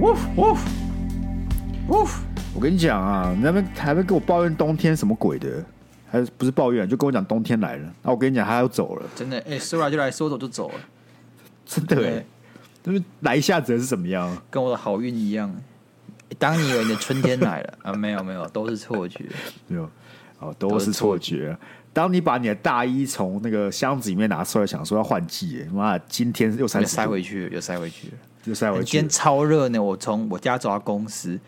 呜呜呜！我跟你讲啊，你那边还没跟我抱怨冬天什么鬼的？还是不是抱怨？就跟我讲冬天来了。那我跟你讲，他要走了。真的，哎、欸，说来就来，说走就走了。真的哎，就是来一下子是怎么样？跟我的好运一样。当你以为你的春天来了啊，没有没有，都是错觉。没有哦，都是错觉。当你把你的大衣从那个箱子里面拿出来，想说要换季，妈，今天又塞塞回去，又塞回去，又塞回去。今天超热呢，我从我家走到公司，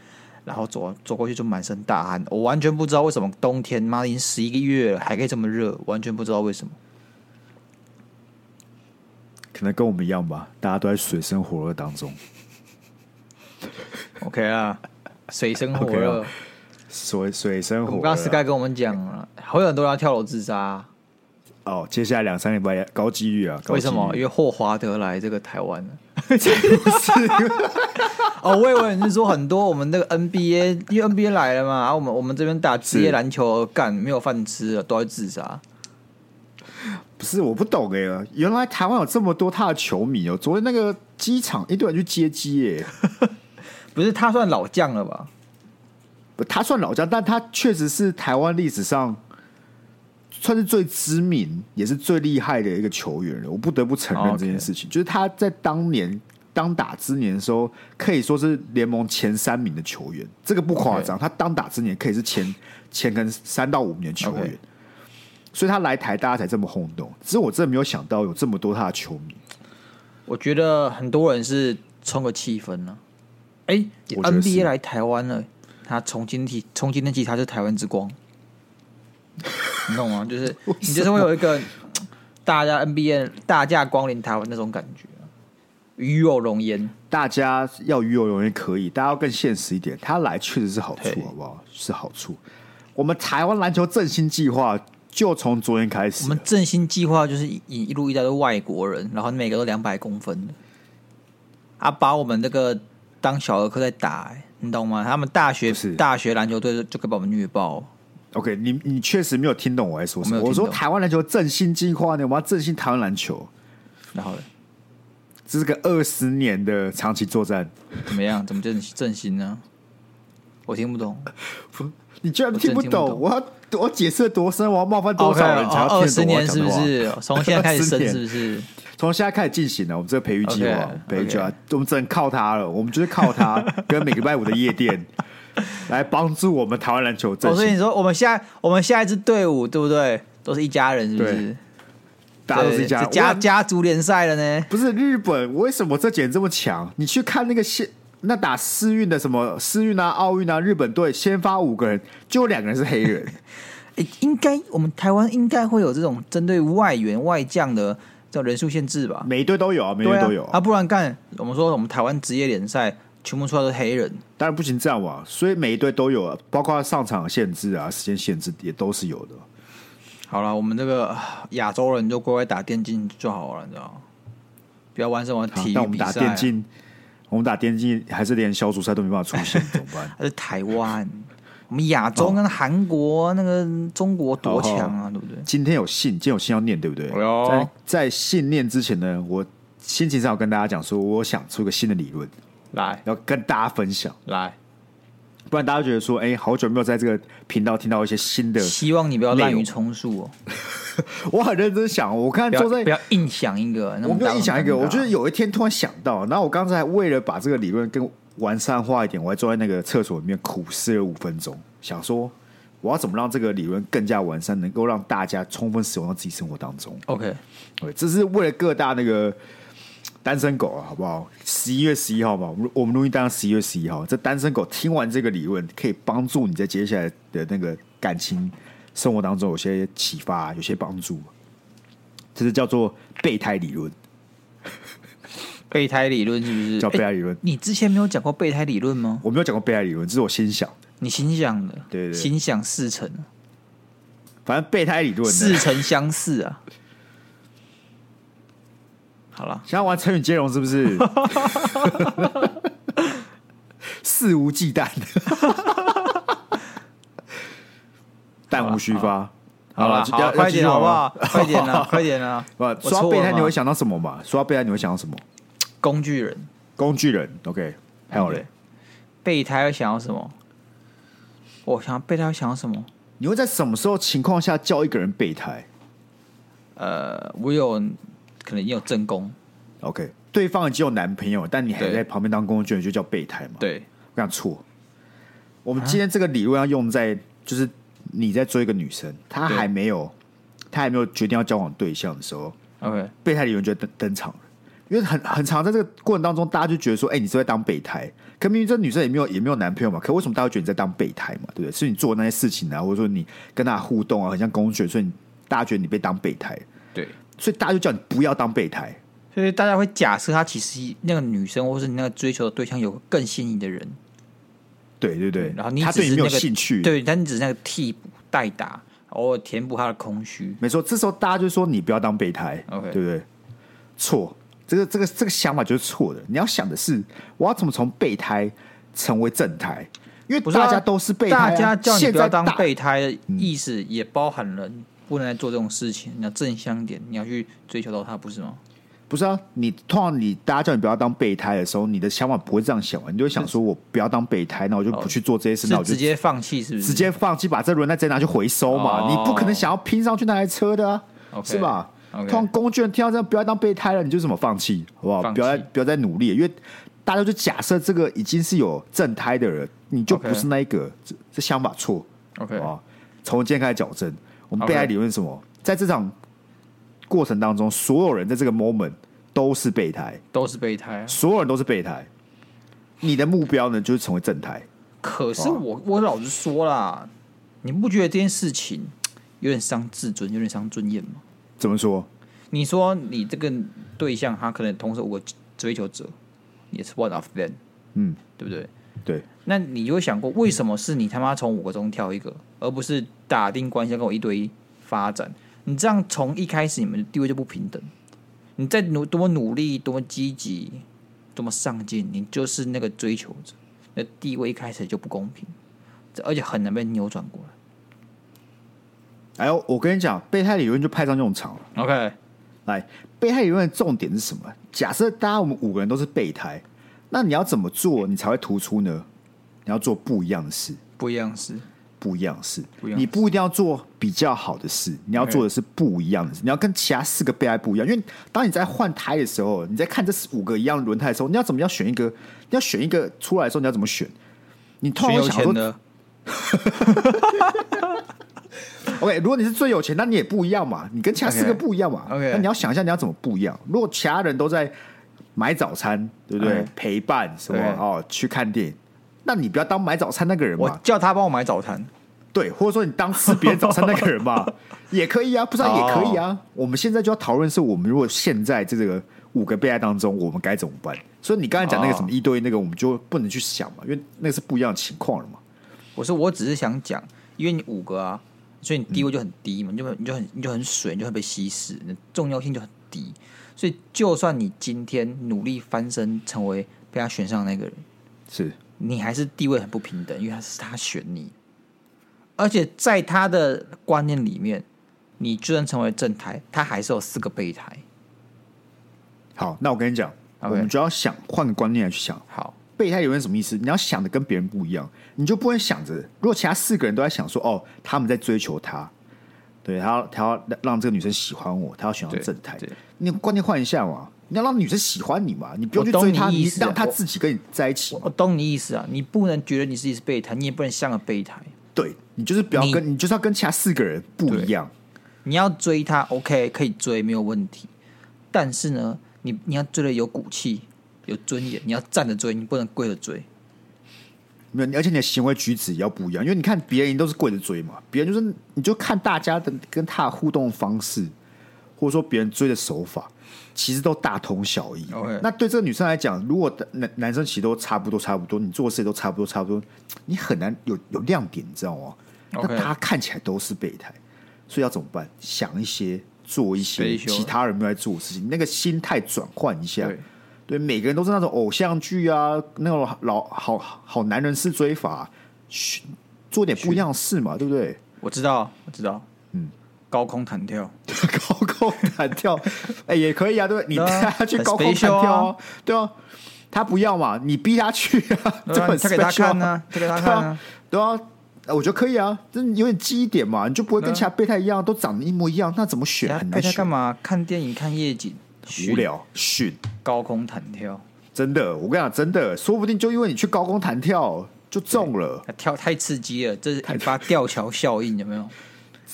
然后走走过去就满身大汗，我完全不知道为什么冬天妈已经十一个月了还可以这么热，完全不知道为什么。可能跟我们一样吧，大家都在水深火热当中。OK 啊，水深火热。Okay 水水深火热。我刚刚 Sky 跟我们讲了，好有很多人要跳楼自杀。哦，接下来两三礼拜高几率啊？为什么？因为霍华德来这个台湾了。哦，我以为你是说很多我们那个 NBA，因为 NBA 来了嘛，然后我们我们这边打职业篮球干没有饭吃了，都要自杀。不是，我不懂哎、欸，原来台湾有这么多他的球迷哦。昨天那个机场一堆人去接机耶，不是他算老将了吧？不，他算老将，但他确实是台湾历史上算是最知名也是最厉害的一个球员了。我不得不承认这件事情，oh. 就是他在当年当打之年的时候，可以说是联盟前三名的球员，这个不夸张。他当打之年可以是前前跟三到五名的球员.所以他来台大家才这么轰动。只是我真的没有想到有这么多他的球迷。我觉得很多人是冲个气氛呢、啊。哎、欸、，NBA 来台湾了。他从今天起从今天起，他是台湾之光，你懂吗？就是你就是会有一个 大家 NBA 大驾光临台湾那种感觉，与有荣焉。大家要与有荣焉可以，大家要更现实一点。他来确实是好处，好不好？是好处。我们台湾篮球振兴计划就从昨天开始。我们振兴计划就是引一路一带都外国人，然后每个都两百公分的，啊，把我们这个当小儿科在打、欸。你懂吗？他们大学大学篮球队就可以把我们虐爆。OK，你你确实没有听懂我在说什么。我，我说台湾篮球振兴计划呢，我们要振兴台湾篮球。然后呢，这是个二十年的长期作战。怎么样？怎么振振兴呢？我听不懂。不，你居然听不懂？我，我要我解释多深？我要冒犯多少人？才二十年是不是？从现在开始生是不是？从现在开始进行了，我们这个培育计划，培育计划，我们只能靠他了。我们就是靠他跟每个礼拜五的夜店 来帮助我们台湾篮球。所以你说，我们下我们下一支队伍对不对？都是一家人，是不是？大家都是一家人家家族联赛了呢？不是日本，为什么这几年这么强？你去看那个现那打世运的什么世运啊、奥运啊，日本队先发五个人，就有两个人是黑人。哎，应该我们台湾应该会有这种针对外援外将的。叫人数限制吧，每一队都有啊，每一队都有啊，啊不然干我们说我们台湾职业联赛全部出来都是黑人，当然不行这样吧，所以每一队都有啊，包括上场限制啊、时间限制也都是有的。好了，我们这个亚洲人就乖乖打电竞就好了，你知道吗？不要玩什么体育比赛。但我们打电竞，我们打电竞还是连小组赛都没办法出现，怎么办？还是台湾。我们亚洲跟韩国、哦、那个中国多强啊，对不对？今天有信，今天有信要念，对不对？哦、在在信念之前呢，我心情上要跟大家讲说，我想出个新的理论来，要跟大家分享来，不然大家觉得说，哎，好久没有在这个频道听到一些新的。希望你不要滥竽充数哦。我很认真想，我看坐在不要硬想一个，我不要硬想一个，我觉得有一天突然想到，然后我刚才为了把这个理论跟。完善化一点，我还坐在那个厕所里面苦思了五分钟，想说我要怎么让这个理论更加完善，能够让大家充分使用到自己生活当中。OK，对，这是为了各大那个单身狗啊，好不好？十一月十一号嘛，我们我们录音当十一月十一号，这单身狗听完这个理论，可以帮助你在接下来的那个感情生活当中有些启发，有些帮助。这是叫做备胎理论。备胎理论是不是？叫备胎理论、欸？你之前没有讲过备胎理论吗？我没有讲过备胎理论，这是我心想的。你心想的，对对，对，心想事成。反正备胎理论似曾相似啊。好了，想要玩成语接龙是不是？肆无忌惮，弹无虚发。好了，好，快点好不好？快点啊，快点啊！不，说到备胎你会想到什么嘛？说到备胎你会想到什么？工具人，工具人。OK，还有嘞，备胎会想要什么？我想备胎会想要什么？你会在什么时候情况下叫一个人备胎？呃，我有可能也有正宫。OK，对方已经有男朋友，但你还在旁边当工具人，就叫备胎嘛？对，我讲错。我们今天这个理论要用在，就是你在追一个女生，她还没有，她还没有决定要交往对象的时候，OK，备胎理论就登登场了。因为很很常在这个过程当中，大家就觉得说，哎、欸，你是在当备胎。可明明这女生也没有也没有男朋友嘛，可为什么大家会觉得你在当备胎嘛？对不对？是你做的那些事情啊，或者说你跟她互动啊，很像公爵，所以大家觉得你被当备胎。对，所以大家就叫你不要当备胎。所以大家会假设她其实那个女生，或是你那个追求的对象有更心仪的人。对对对，然后你他对你没有兴趣，对，但你只是那个替补代打，偶尔填补他的空虚。没错，这时候大家就说你不要当备胎，OK，对不对？错，这个这个这个想法就是错的。你要想的是，我要怎么从备胎成为正胎？因为大家都是备胎、啊，大家叫你不要当备胎的意思也包含了不能来做这种事情。你要正向一点，你要去追求到他，不是吗？不是啊，你通常你大家叫你不要当备胎的时候，你的想法不会这样想啊，你就会想说，我不要当备胎，那我就不去做这些事，那我就直接放弃，是不是？直接放弃，把这轮胎直接拿去回收嘛？哦、你不可能想要拼上去那台车的、啊，okay, 是吧.通常工具人听到这样，不要当备胎了，你就怎么放弃？好不好？不要再不要再努力，因为大家就假设这个已经是有正胎的人，你就不是那一个.这这想法错。OK，好，从今天开始矫正。我们备胎理论是什么.在这场过程当中，所有人在这个 moment。都是备胎，都是备胎，所有人都是备胎。你的目标呢，就是成为正胎。可是我，我老实说啦，你不觉得这件事情有点伤自尊，有点伤尊严吗？怎么说？你说你这个对象，他可能同时五个追求者，也是 one of them，嗯，对不对？对。那你有想过，为什么是你他妈从五个中挑一个，而不是打定关系跟我一堆发展？你这样从一开始你们的地位就不平等。你再努多么努力，多么积极，多么上进，你就是那个追求者，那地位一开始就不公平，而且很难被扭转过来。哎呦，我跟你讲，备胎理论就派上用场了。OK，来，备胎理论的重点是什么？假设大家我们五个人都是备胎，那你要怎么做，你才会突出呢？你要做不一样的事，不一样的事。不一样的事，你不一定要做比较好的事，你要做的是不一样的事。你要跟其他四个备胎不一样，因为当你在换胎的时候，你在看这五个一样的轮胎的时候，你要怎么样选一个？你要选一个出来的时候，你要怎么选？你突然想说 ，OK，如果你是最有钱，那你也不一样嘛，你跟其他四个不一样嘛。OK，那你要想一下，你要怎么不一样？如果其他人都在买早餐，对不对.陪伴什么哦，去看电影。那你不要当买早餐那个人嘛，我叫他帮我买早餐，对，或者说你当吃别人早餐那个人嘛，也可以啊，不知道也可以啊。Oh. 我们现在就要讨论是我们如果现在这个五个备爱当中，我们该怎么办？所以你刚才讲那个什么一对一那个，我们就不能去想嘛，因为那个是不一样的情况了嘛。我说我只是想讲，因为你五个啊，所以你地位就很低嘛，嗯、你就你就很你就很水，你就会被稀释，你重要性就很低。所以就算你今天努力翻身，成为被他选上那个人，是。你还是地位很不平等，因为他是他选你，而且在他的观念里面，你就算成为正台，他还是有四个备胎。好，那我跟你讲.我们就要想换个观念来去想。好，备胎有点什么意思？你要想的跟别人不一样，你就不会想着，如果其他四个人都在想说，哦，他们在追求他，对他要，他要让这个女生喜欢我，他要选到正太，你观念换一下嘛。你要让女生喜欢你嘛？你不用去追她，你让她自己跟你在一起。我懂你意思啊！你不能觉得你自己是备胎，你也不能像个备胎。对，你就是不要跟你，你就是要跟其他四个人不一样。你要追她，OK，可以追，没有问题。但是呢，你你要追的有骨气、有尊严，你要站着追，你不能跪着追。没有，而且你的行为举止也要不一样，因为你看别人都是跪着追嘛，别人就是你就看大家的跟他的互动方式，或者说别人追的手法。其实都大同小异。那对这个女生来讲，如果男男生其实都差不多，差不多，你做事都差不多，差不多，你很难有有亮点，你知道吗.那大家看起来都是备胎，所以要怎么办？想一些，做一些其他人没有在做的事情，那个心态转换一下。对，每个人都是那种偶像剧啊，那种老好好男人式追法，做点不一样的事嘛，对不对？我知道，我知道。嗯，高空弹跳，高空弹跳，哎、欸，也可以啊，对，你带他去高空弹跳、啊。啊，对啊，他不要嘛，你逼他去啊，这很他看啊，给他看啊，对啊，我觉得可以啊，这有点记忆点嘛，你就不会跟其他备胎一样，都长得一模一样，那怎么选？备胎干嘛？看电影、看夜景，无聊，训。高空弹跳，真的，我跟你讲，真的，说不定就因为你去高空弹跳就中了，跳太刺激了，这是引发吊桥效应，有没有？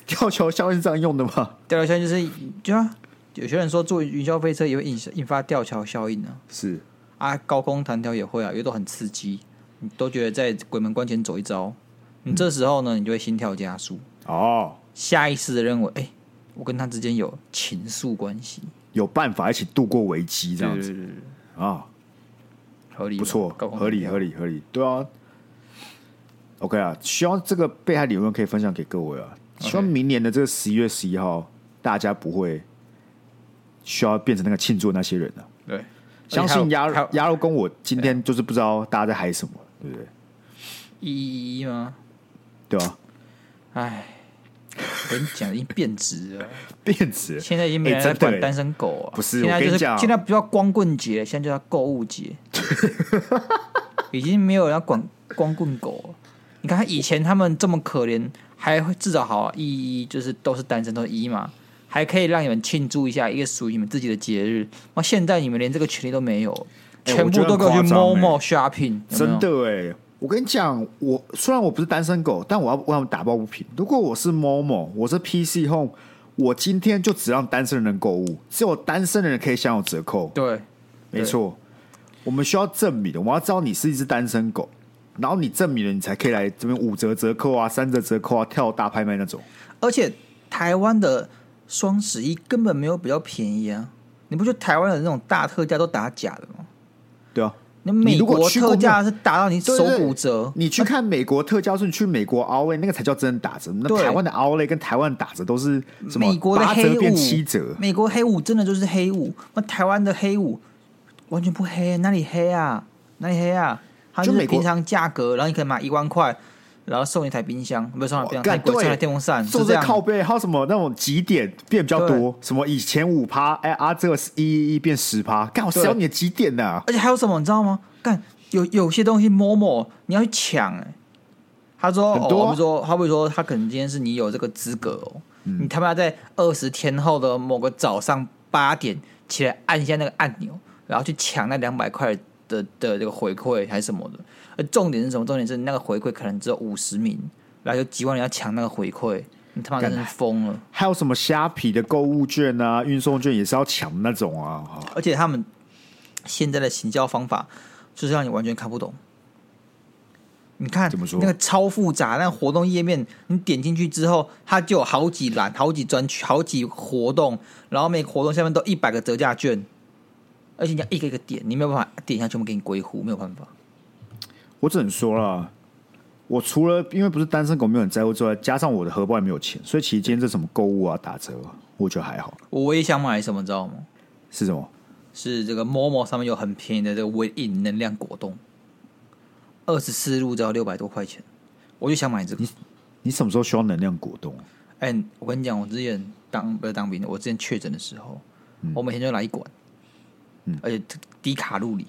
吊桥效应是这样用的吗？吊桥效应就是，就啊，有些人说坐云霄飞车也会引引发吊桥效应呢、啊。是。啊，高空弹跳也会啊，因为都很刺激，你都觉得在鬼门关前走一遭，你这时候呢，你就会心跳加速。哦，下意识的认为，哎、欸，我跟他之间有情愫关系，有办法一起度过危机，这样子啊，合理，不错，合理，合理，合理，对啊。OK 啊，希望这个被害理论可以分享给各位啊。希望明年的这个十一月十一号，大家不会需要变成那个庆祝的那些人了、啊。对，相信鸭鸭肉跟我今天就是不知道大家在嗨什么，对不对？一一吗？对啊。哎，我跟你讲，已经变质了，变质。现在已经没人在管单身狗啊，不是？现在就是现在不叫光棍节，现在就叫购物节。已经没有人要管光棍狗了。你看，以前他们这么可怜。还会至少好一一就是都是单身都是一嘛，还可以让你们庆祝一下一个属于你们自己的节日。那现在你们连这个权利都没有，欸、全部都给我去 Momo shopping，有有？真的哎、欸！我跟你讲，我虽然我不是单身狗，但我要为他们打抱不平。如果我是 Momo，我是 PC Home，我今天就只让单身的人购物，只有单身的人可以享有折扣。对，没错。我们需要证明的，我们要知道你是一只单身狗。然后你证明了，你才可以来这边五折折扣啊，三折折扣啊，跳大拍卖那种。而且台湾的双十一根本没有比较便宜啊！你不觉得台湾的那种大特价都打假的吗？对啊，那美国特价是打到你手骨折。你去看美国特价，是你去美国 Outlet 那个才叫真的打折。那台湾的 Outlet 跟台湾打折都是什么？美国的黑五变七折，美国黑五真的就是黑五。那台湾的黑五完全不黑，哪里黑啊？哪里黑啊？它就是平常价格，然后你可以买一万块，然后送一台冰箱，不是送一台冰箱，送一台电风扇，送这靠背，还有什么那种几点变比较多？什么以前五趴，哎啊，这个一一一变十趴，干我少你的几点呢、啊！而且还有什么你知道吗？干有有些东西摸摸你要去抢哎、欸。他说，很多啊、哦，我们说，好比说，他可能今天是你有这个资格哦，嗯、你他妈要在二十天后的某个早上八点起来按一下那个按钮，然后去抢那两百块。的的这个回馈还是什么的，而重点是什么？重点是那个回馈可能只有五十名，然后有几万人要抢那个回馈，你他妈真是疯了！还有什么虾皮的购物券啊、运送券也是要抢那种啊！而且他们现在的行销方法就是让你完全看不懂。你看，怎么说？那个超复杂，那个活动页面，你点进去之后，它就有好几栏、好几专区、好几活动，然后每个活动下面都一百个折价券。而且你要一个一个点，你没有办法点一下全部给你归户，没有办法。我只能说了，我除了因为不是单身狗，没有人在乎之外，加上我的荷包也没有钱，所以其实今天这什么购物啊、打折，我觉得还好。我唯一想买什么，知道吗？是什么？是这个 Momo 上面有很便宜的这个 Win 能量果冻，二十四入只要六百多块钱，我就想买这个。你你什么时候需要能量果冻？哎、欸，我跟你讲，我之前当不是当兵的，我之前确诊的时候，嗯、我每天就来一管。而且低卡路里，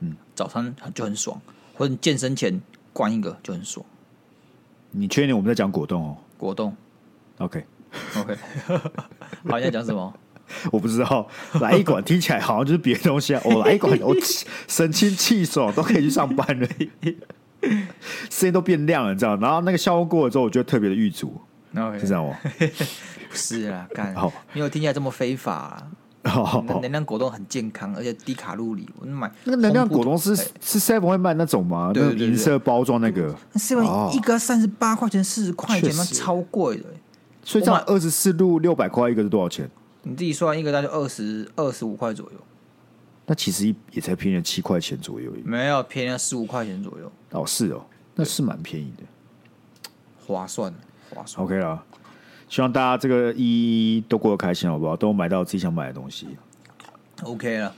嗯，早餐就很爽，或者你健身前灌一个就很爽。你确定我们在讲果冻哦？果冻，OK OK，好，你在讲什么？我不知道。来一管听起来好像就是别的东西啊。我、哦、来一管，我 神清气爽，都可以去上班了，声音都变亮了，你知道？然后那个效果过了之后，我觉得特别的郁卒，OK，是这样吗？不是啊，干，好，没有听起来这么非法、啊。能量果冻很健康，而且低卡路里。我买那个能量果冻是是 Seven 会卖那种吗？对，银色包装那个。Seven 一个三十八块钱，四十块钱，那超贵的。所以这样二十四路六百块一个是多少钱？你自己算一个，大概二十二十五块左右。那其实也才便宜了七块钱左右，没有便宜了十五块钱左右。哦，是哦，那是蛮便宜的，划算，划算。OK 了。希望大家这个一都过得开心，好不好？都买到自己想买的东西。OK 了，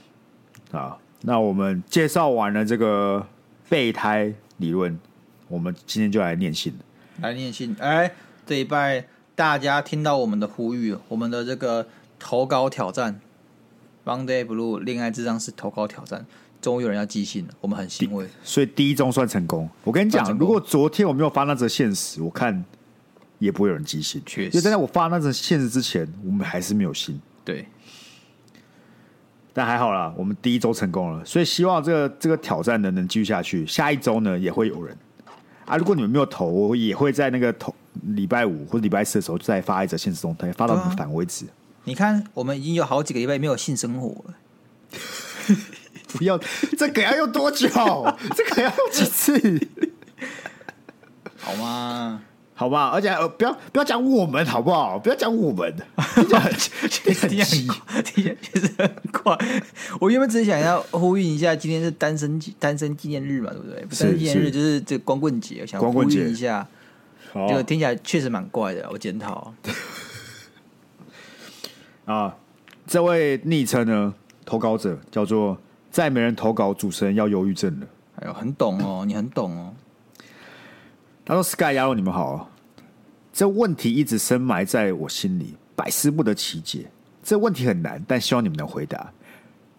好，那我们介绍完了这个备胎理论，我们今天就来念信。来念信，哎，这一拜大家听到我们的呼吁，我们的这个投稿挑战，Monday Blue 恋爱智商是投稿挑战，终于有人要寄信了，我们很欣慰。所以第一宗算成功。我跟你讲，如果昨天我没有发那则现实，我看也不会有人寄信。确实，因为在我发那则现实之前，我们还是没有信。对。但还好啦，我们第一周成功了，所以希望这个这个挑战呢能继续下去。下一周呢也会有人啊，如果你们没有投，我也会在那个投礼拜五或礼拜四的时候再发一则现实动态，发到你们反为止。你看，我们已经有好几个礼拜没有性生活了，不要这个要用多久？这个要用几次？好吗？好不好，而且呃，不要不要讲我们好不好？不要讲我们，听起来听起来听起来确实很怪。我原本只是想要呼吁一下，今天是单身单身纪念日嘛，对不对？单身纪念日就是这光棍节，想呼吁一下。这个听起来确实蛮怪的，我检讨。啊，这位昵称呢，投稿者叫做再没人投稿，主持人要忧郁症了。哎呦，很懂哦，你很懂哦。他说：“Sky 鸭肉，你们好。这问题一直深埋在我心里，百思不得其解。这问题很难，但希望你们能回答。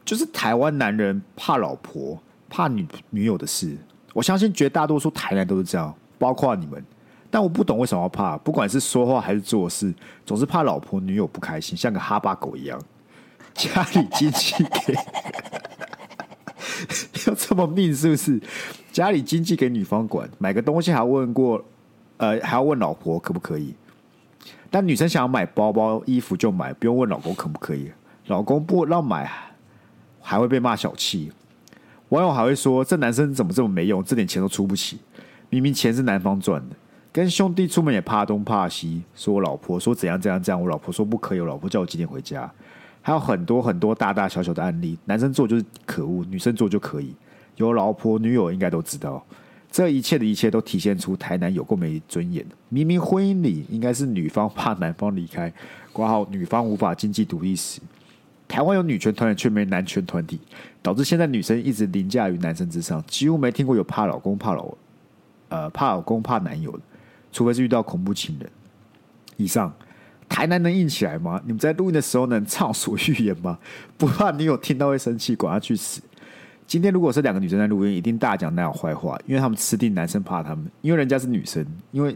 就是台湾男人怕老婆、怕女女友的事，我相信绝大多数台男都是这样，包括你们。但我不懂为什么要怕，不管是说话还是做事，总是怕老婆女友不开心，像个哈巴狗一样。家里经济给 要这么命，是不是？”家里经济给女方管，买个东西还要问过，呃，还要问老婆可不可以？但女生想要买包包、衣服就买，不用问老公可不可以。老公不让买，还会被骂小气。网友还会说：“这男生怎么这么没用？这点钱都出不起。明明钱是男方赚的。跟兄弟出门也怕东怕西，说我老婆说怎样怎样这样，我老婆说不可以，我老婆叫我几点回家。还有很多很多大大小小的案例，男生做就是可恶，女生做就可以。”有老婆女友应该都知道，这一切的一切都体现出台南有够没尊严。明明婚姻里应该是女方怕男方离开，括号女方无法经济独立时，台湾有女权团体却没男权团体，导致现在女生一直凌驾于男生之上，几乎没听过有怕老公怕老呃怕老公怕男友的，除非是遇到恐怖情人。以上台南能硬起来吗？你们在录音的时候能畅所欲言吗？不怕你有听到会生气，管他去死。今天如果是两个女生在录音，一定大讲男友坏话，因为他们吃定男生怕他们，因为人家是女生，因为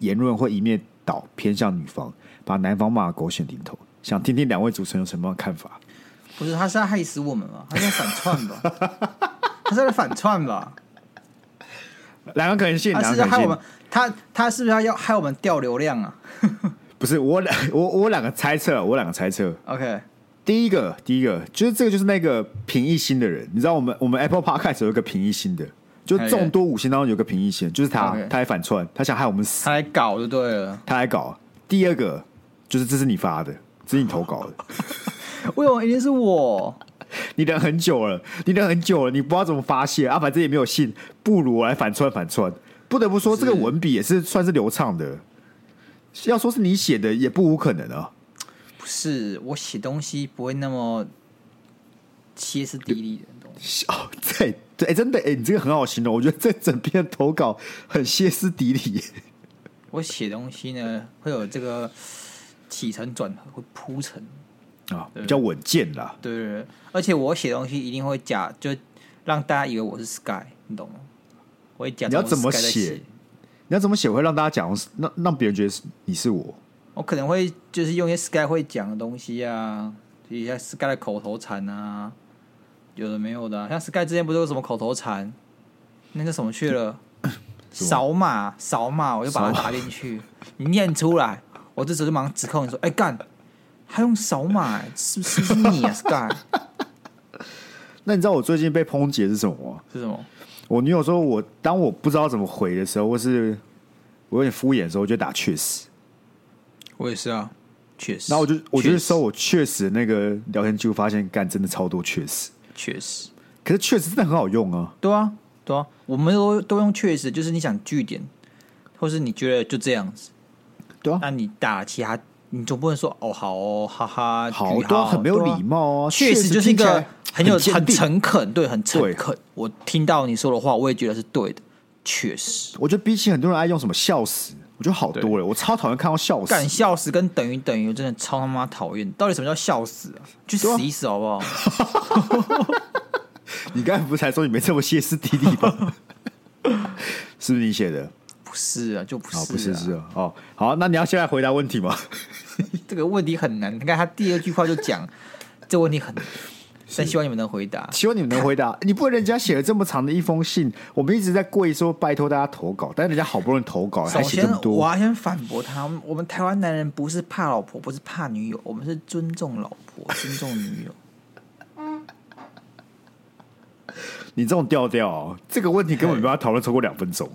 言论会一面倒偏向女方，把男方骂狗血淋头。想听听两位主持人有什么看法？不是，他是在害死我们吗？他是在反串吧？他是在反串吧？两个可能性，他是要害我们？他他是不是要要害我们掉流量啊？不是，我两我我两个猜测，我两个猜测。OK。第一个，第一个就是这个，就是那个平易心的人，你知道我们我们 Apple Podcast 有一个平易心的，就众多五星当中有个平易心，就是他，okay. 他还反串，他想害我们死，他来搞就对了，他来搞。第二个就是这是你发的，这是你投稿的，为什么一定是我？你等很久了，你等很久了，你不知道怎么发泄啊，反正也没有信，不如我来反串反串。不得不说，这个文笔也是算是流畅的，要说是你写的，也不无可能啊。不是我写东西不会那么歇斯底里的东西哦，对对，真的哎，你这个很好形容，我觉得这整篇投稿很歇斯底里。我写东西呢，会有这个起承转合，会铺陈啊，比较稳健啦。对对对，而且我写东西一定会假，就让大家以为我是 Sky，你懂吗？我会假。你要怎么写？你要怎么写会让大家讲，让让别人觉得是你是我？我可能会就是用一些 Sky 会讲的东西啊，一些 Sky 的口头禅啊，有的没有的、啊，像 Sky 之前不是有什么口头禅，那个什么去了，扫码扫码，我就把它打进去，你念出来，我这时候就马上指控你说，哎、欸、干，还用扫码，是不是，是你啊 Sky？那你知道我最近被抨击的是什么吗？是什么？我女友说我当我不知道怎么回的时候，或是我有点敷衍的时候，我就打确实。我也是啊，确实。然后我就我就搜我确实那个聊天记录，发现干真的超多确实，确实。可是确实真的很好用啊。对啊，对啊，我们都都用确实，就是你想据点，或是你觉得就这样子，对啊。那你打其他，你总不能说哦好哦哈哈，好多很没有礼貌啊。确实就是一个很有很诚恳，对，很诚恳。我听到你说的话，我也觉得是对的。确实，我觉得比起很多人爱用什么笑死。我觉得好多了，我超讨厌看到笑死，敢笑死跟等于等于，我真的超他妈讨厌。到底什么叫笑死啊？去死一死好不好？你刚才不是才说你没这么歇斯底里吗？是不是你写的？不是啊，就不是、啊，不是是啊。哦，好，那你要现在回答问题吗？这个问题很难。你看他第二句话就讲，这个问题很难。但希望你们能回答，希望你们能回答。你不会人家写了这么长的一封信，我们一直在跪说拜托大家投稿，但是人家好不容易投稿，还写这么多。我要先反驳他，我们台湾男人不是怕老婆，不是怕女友，我们是尊重老婆，尊重女友。你这种调调，这个问题根本没有讨论超过两分钟。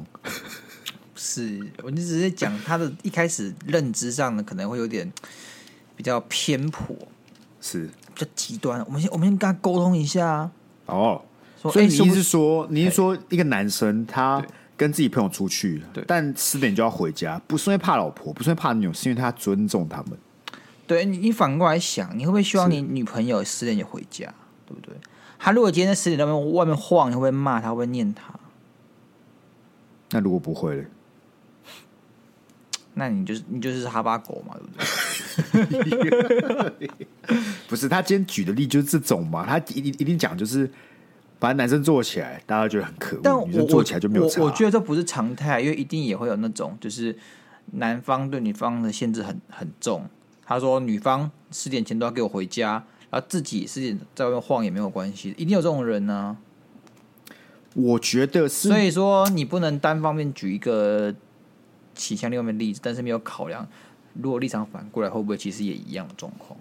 是，我就只是讲他的一开始认知上呢，可能会有点比较偏颇。是。比较极端，我们先我们先跟他沟通一下哦。所以你意思是说，你是说一个男生他跟自己朋友出去，对，但十点就要回家，不是因为怕老婆，不是因为怕女友，是因为他尊重他们。对你，你反过来想，你会不会希望你女朋友十点就回家？对不对？他如果今天在十点在外面晃，你会不会骂他？会不会念他？那如果不会嘞？那你就是你就是哈巴狗嘛，对不对？不是，他今天举的例就是这种嘛，他一定一定讲就是，把男生做起来，大家觉得很可恶，但女生做起来就没有差。我我觉得这不是常态，因为一定也会有那种，就是男方对女方的限制很很重。他说女方十点前都要给我回家，然后自己十点在外面晃也没有关系，一定有这种人呢、啊。我觉得是，所以说你不能单方面举一个。起向另外面例子，但是没有考量，如果立场反过来，会不会其实也一样的状况？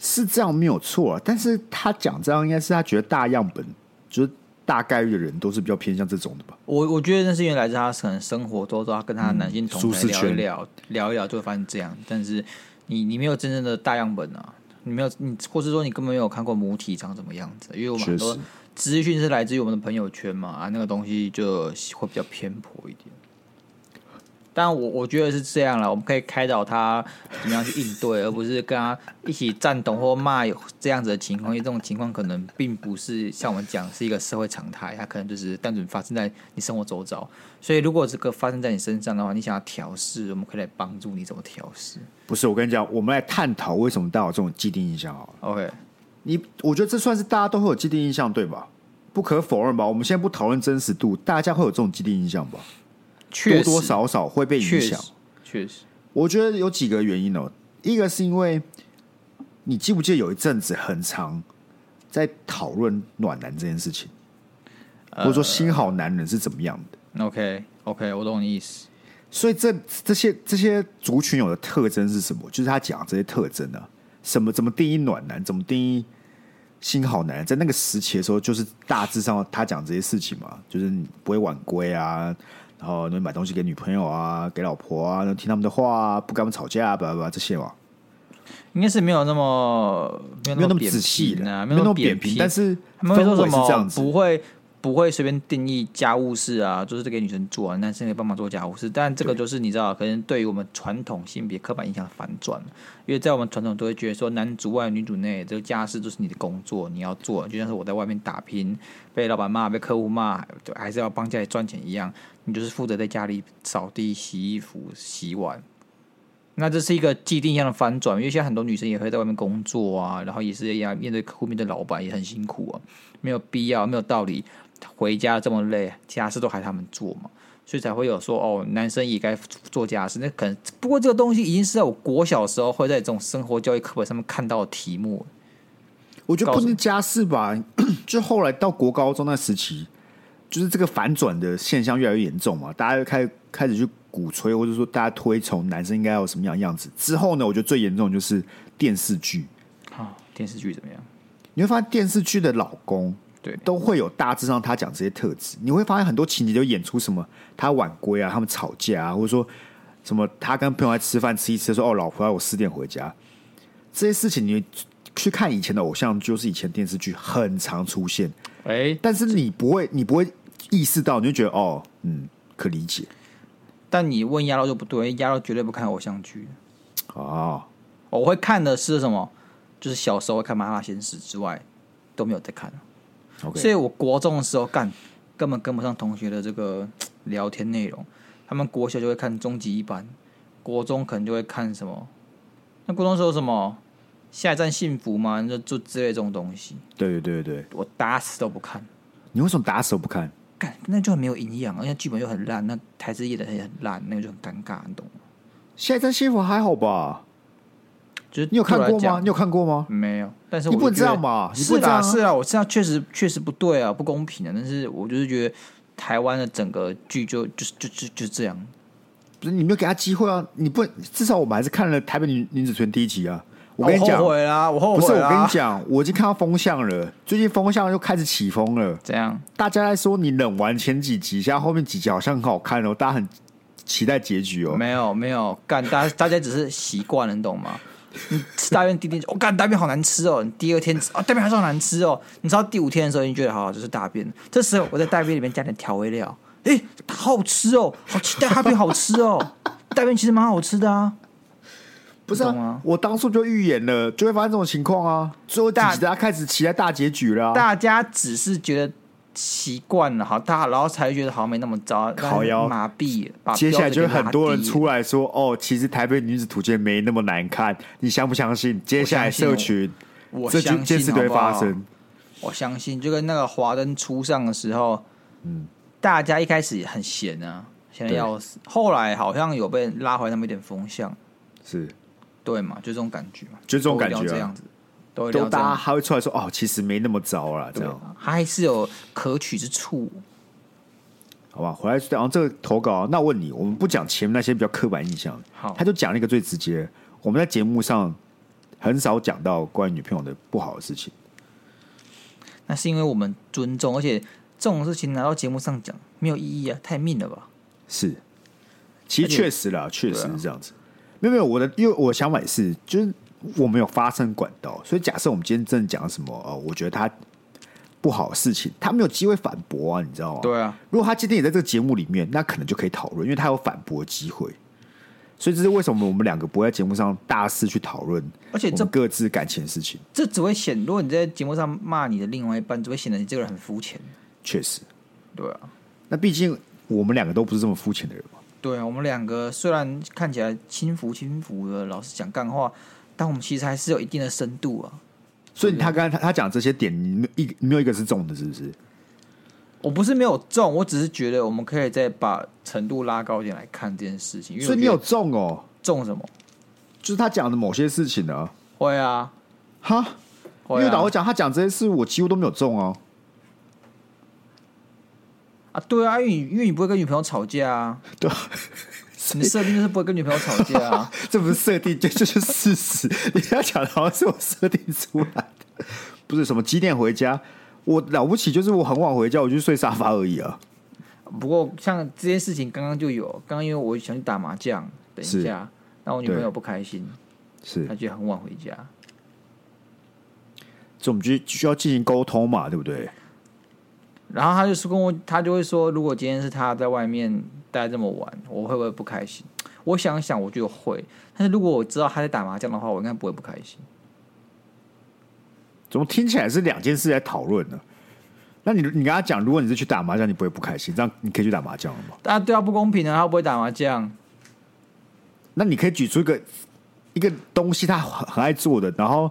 是这样没有错啊，但是他讲这样，应该是他觉得大样本就是大概率的人都是比较偏向这种的吧？我我觉得那是因为来自他可能生活多，他跟他的男性同事聊一聊，聊一聊就会发现这样。但是你你没有真正的大样本啊，你没有你，或是说你根本没有看过母体长什么样子，因为我们很多。资讯是来自于我们的朋友圈嘛，啊，那个东西就会比较偏颇一点。但我我觉得是这样了，我们可以开导他怎么样去应对，而不是跟他一起赞同或骂有这样子的情况，因为这种情况可能并不是像我们讲是一个社会常态，它可能就是单纯发生在你生活周遭。所以如果这个发生在你身上的话，你想要调试，我们可以来帮助你怎么调试。不是，我跟你讲，我们来探讨为什么大家有这种既定印象好了。OK。你我觉得这算是大家都会有既定印象，对吧？不可否认吧。我们现在不讨论真实度，大家会有这种既定印象吧？多多少少会被影响。确实，我觉得有几个原因哦。一个是因为你记不记得有一阵子很长在讨论暖男这件事情，或者说新好男人是怎么样的？OK OK，我懂你意思。所以这这些这些族群有的特征是什么？就是他讲这些特征呢、啊？什么怎么定义暖男？怎么定义新好男人？在那个时期的时候，就是大致上他讲这些事情嘛，就是你不会晚归啊，然后你买东西给女朋友啊，给老婆啊，能听他们的话啊，不跟他们吵架啊，巴拉巴拉这些嘛。应该是没有那么没有那么仔细的，没有那么扁平，但是他们会说什么不会。不会随便定义家务事啊，就是给女生做啊，男生可以帮忙做家务事。但这个就是你知道，可能对于我们传统性别刻板印象的反转，因为在我们传统都会觉得说，男主外女主内，这个家事就是你的工作，你要做。就像是我在外面打拼，被老板骂，被客户骂，还是要帮家里赚钱一样，你就是负责在家里扫地、洗衣服、洗碗。那这是一个既定印象的反转，因为现在很多女生也会在外面工作啊，然后也是要面对客户、面对老板，也很辛苦啊，没有必要，没有道理。回家这么累，家事都还他们做嘛，所以才会有说哦，男生也该做家事。那可能不过这个东西已经是在我国小时候会在这种生活教育课本上面看到的题目。我觉得不是家事吧，就后来到国高中那时期，就是这个反转的现象越来越严重嘛，大家就开始开始去鼓吹，或者说大家推崇男生应该要有什么样的样子。之后呢，我觉得最严重就是电视剧。啊，电视剧怎么样？你会发现电视剧的老公。对，都会有大致上他讲这些特质，你会发现很多情节就演出什么他晚归啊，他们吵架啊，或者说什么他跟朋友在吃饭吃一吃说哦，老婆要我四点回家，这些事情你去看以前的偶像，就是以前电视剧很常出现，哎，但是你不会你不会意识到，你就觉得哦，嗯，可理解。但你问鸭肉就不对，鸭肉绝对不看偶像剧哦，我会看的是什么？就是小时候会看《麻辣鲜师》之外都没有在看。所以，我国中的时候干根本跟不上同学的这个 聊天内容。他们国小就会看终极一班，国中可能就会看什么？那国中时候什么？下一站幸福吗？就就之类这种东西。对对对对，我打死都不看。你为什么打死都不看？干，那就很没有营养，而且剧本又很烂，那台词演的也很烂，那个就很尴尬，你懂吗？下一站幸福还好吧？就是你有看过吗？你有看过吗？没有，但是我你不能这样嘛？是啊，是啊，我知道确实确实不对啊，不公平啊。但是我就是觉得台湾的整个剧就就就就就这样。不是你没有给他机会啊？你不至少我们还是看了《台北女女子村》第一集啊。我跟你讲，后悔啦，我后悔。不是我跟你讲，我已经看到风向了，最近风向又开始起风了。怎样？大家在说你冷完前几集，现在后面几集好像很好看哦，大家很期待结局哦。没有没有，干大家大家只是习惯了，你懂吗？你吃大便第一天，我、哦、干大便好难吃哦。你第二天啊、哦，大便还是好难吃哦。你知道第五天的时候，你觉得好好就是大便。这时候我在大便里面加点调味料，哎，好好吃哦，好期待大便好吃哦。大便其实蛮好吃的啊，不是啊？我当初就预言了，就会发生这种情况啊。最后大家开始期待大结局了、啊，大家只是觉得。习惯了，好大，然后才会觉得好像没那么糟。靠腰麻痹，接下来就很多人出来说：“哦，其实台北女子图鉴没那么难看。”你相不相信？接下来社群，我相信这件事会发生。我相信，就跟那个华灯初上的时候，嗯，大家一开始很闲啊，闲的要死。后来好像有被拉回那么一点风向，是对嘛？就这种感觉嘛，就这种感觉、啊，这样子。都大家还会出来说哦，其实没那么糟了，这样还是有可取之处，好吧？回来然后这个投稿，那我问你，我们不讲前面那些比较刻板印象，好，他就讲了一个最直接。我们在节目上很少讲到关于女朋友的不好的事情，那是因为我们尊重，而且这种事情拿到节目上讲没有意义啊，太命了吧？是，其实确实啦，确实是这样子。没有没有，我的因为我的想法也是，就是。我们有发生管道，所以假设我们今天真的讲什么，呃，我觉得他不好的事情，他没有机会反驳啊，你知道吗？对啊，如果他今天也在这个节目里面，那可能就可以讨论，因为他有反驳的机会。所以这是为什么我们两个不会在节目上大肆去讨论，而且这各自感情的事情，这只会显，如果你在节目上骂你的另外一半，只会显得你这个人很肤浅。确实，对啊，那毕竟我们两个都不是这么肤浅的人嘛。对啊，我们两个虽然看起来轻浮轻浮的，老是讲干话。但我们其实还是有一定的深度啊，所以他刚才他他讲这些点，你一没有一个是中的，是不是？我不是没有中，我只是觉得我们可以再把程度拉高一点来看这件事情。所以你有中哦？中什么？就是他讲的某些事情呢？会啊，哈？因为老我讲，他讲这些事，我几乎都没有中哦。啊，对啊，因为因为你不会跟女朋友吵架啊，对。你设定就是不会跟女朋友吵架啊？这不是设定，这就是事实。你要讲的好像是我设定出来的，不是什么几点回家？我了不起就是我很晚回家，我就睡沙发而已啊。不过像这件事情刚刚就有，刚刚因为我想去打麻将，等一下，那我女朋友不开心，是她觉得很晚回家，所以我们就需要进行沟通嘛，对不对？然后他就是跟我，他就会说，如果今天是他在外面。待这么晚，我会不会不开心？我想想，我就会。但是如果我知道他在打麻将的话，我应该不会不开心。怎么听起来是两件事在讨论呢？那你你跟他讲，如果你是去打麻将，你不会不开心？这样你可以去打麻将了吗？啊，对啊，不公平啊！他不会打麻将。那你可以举出一个一个东西，他很很爱做的，然后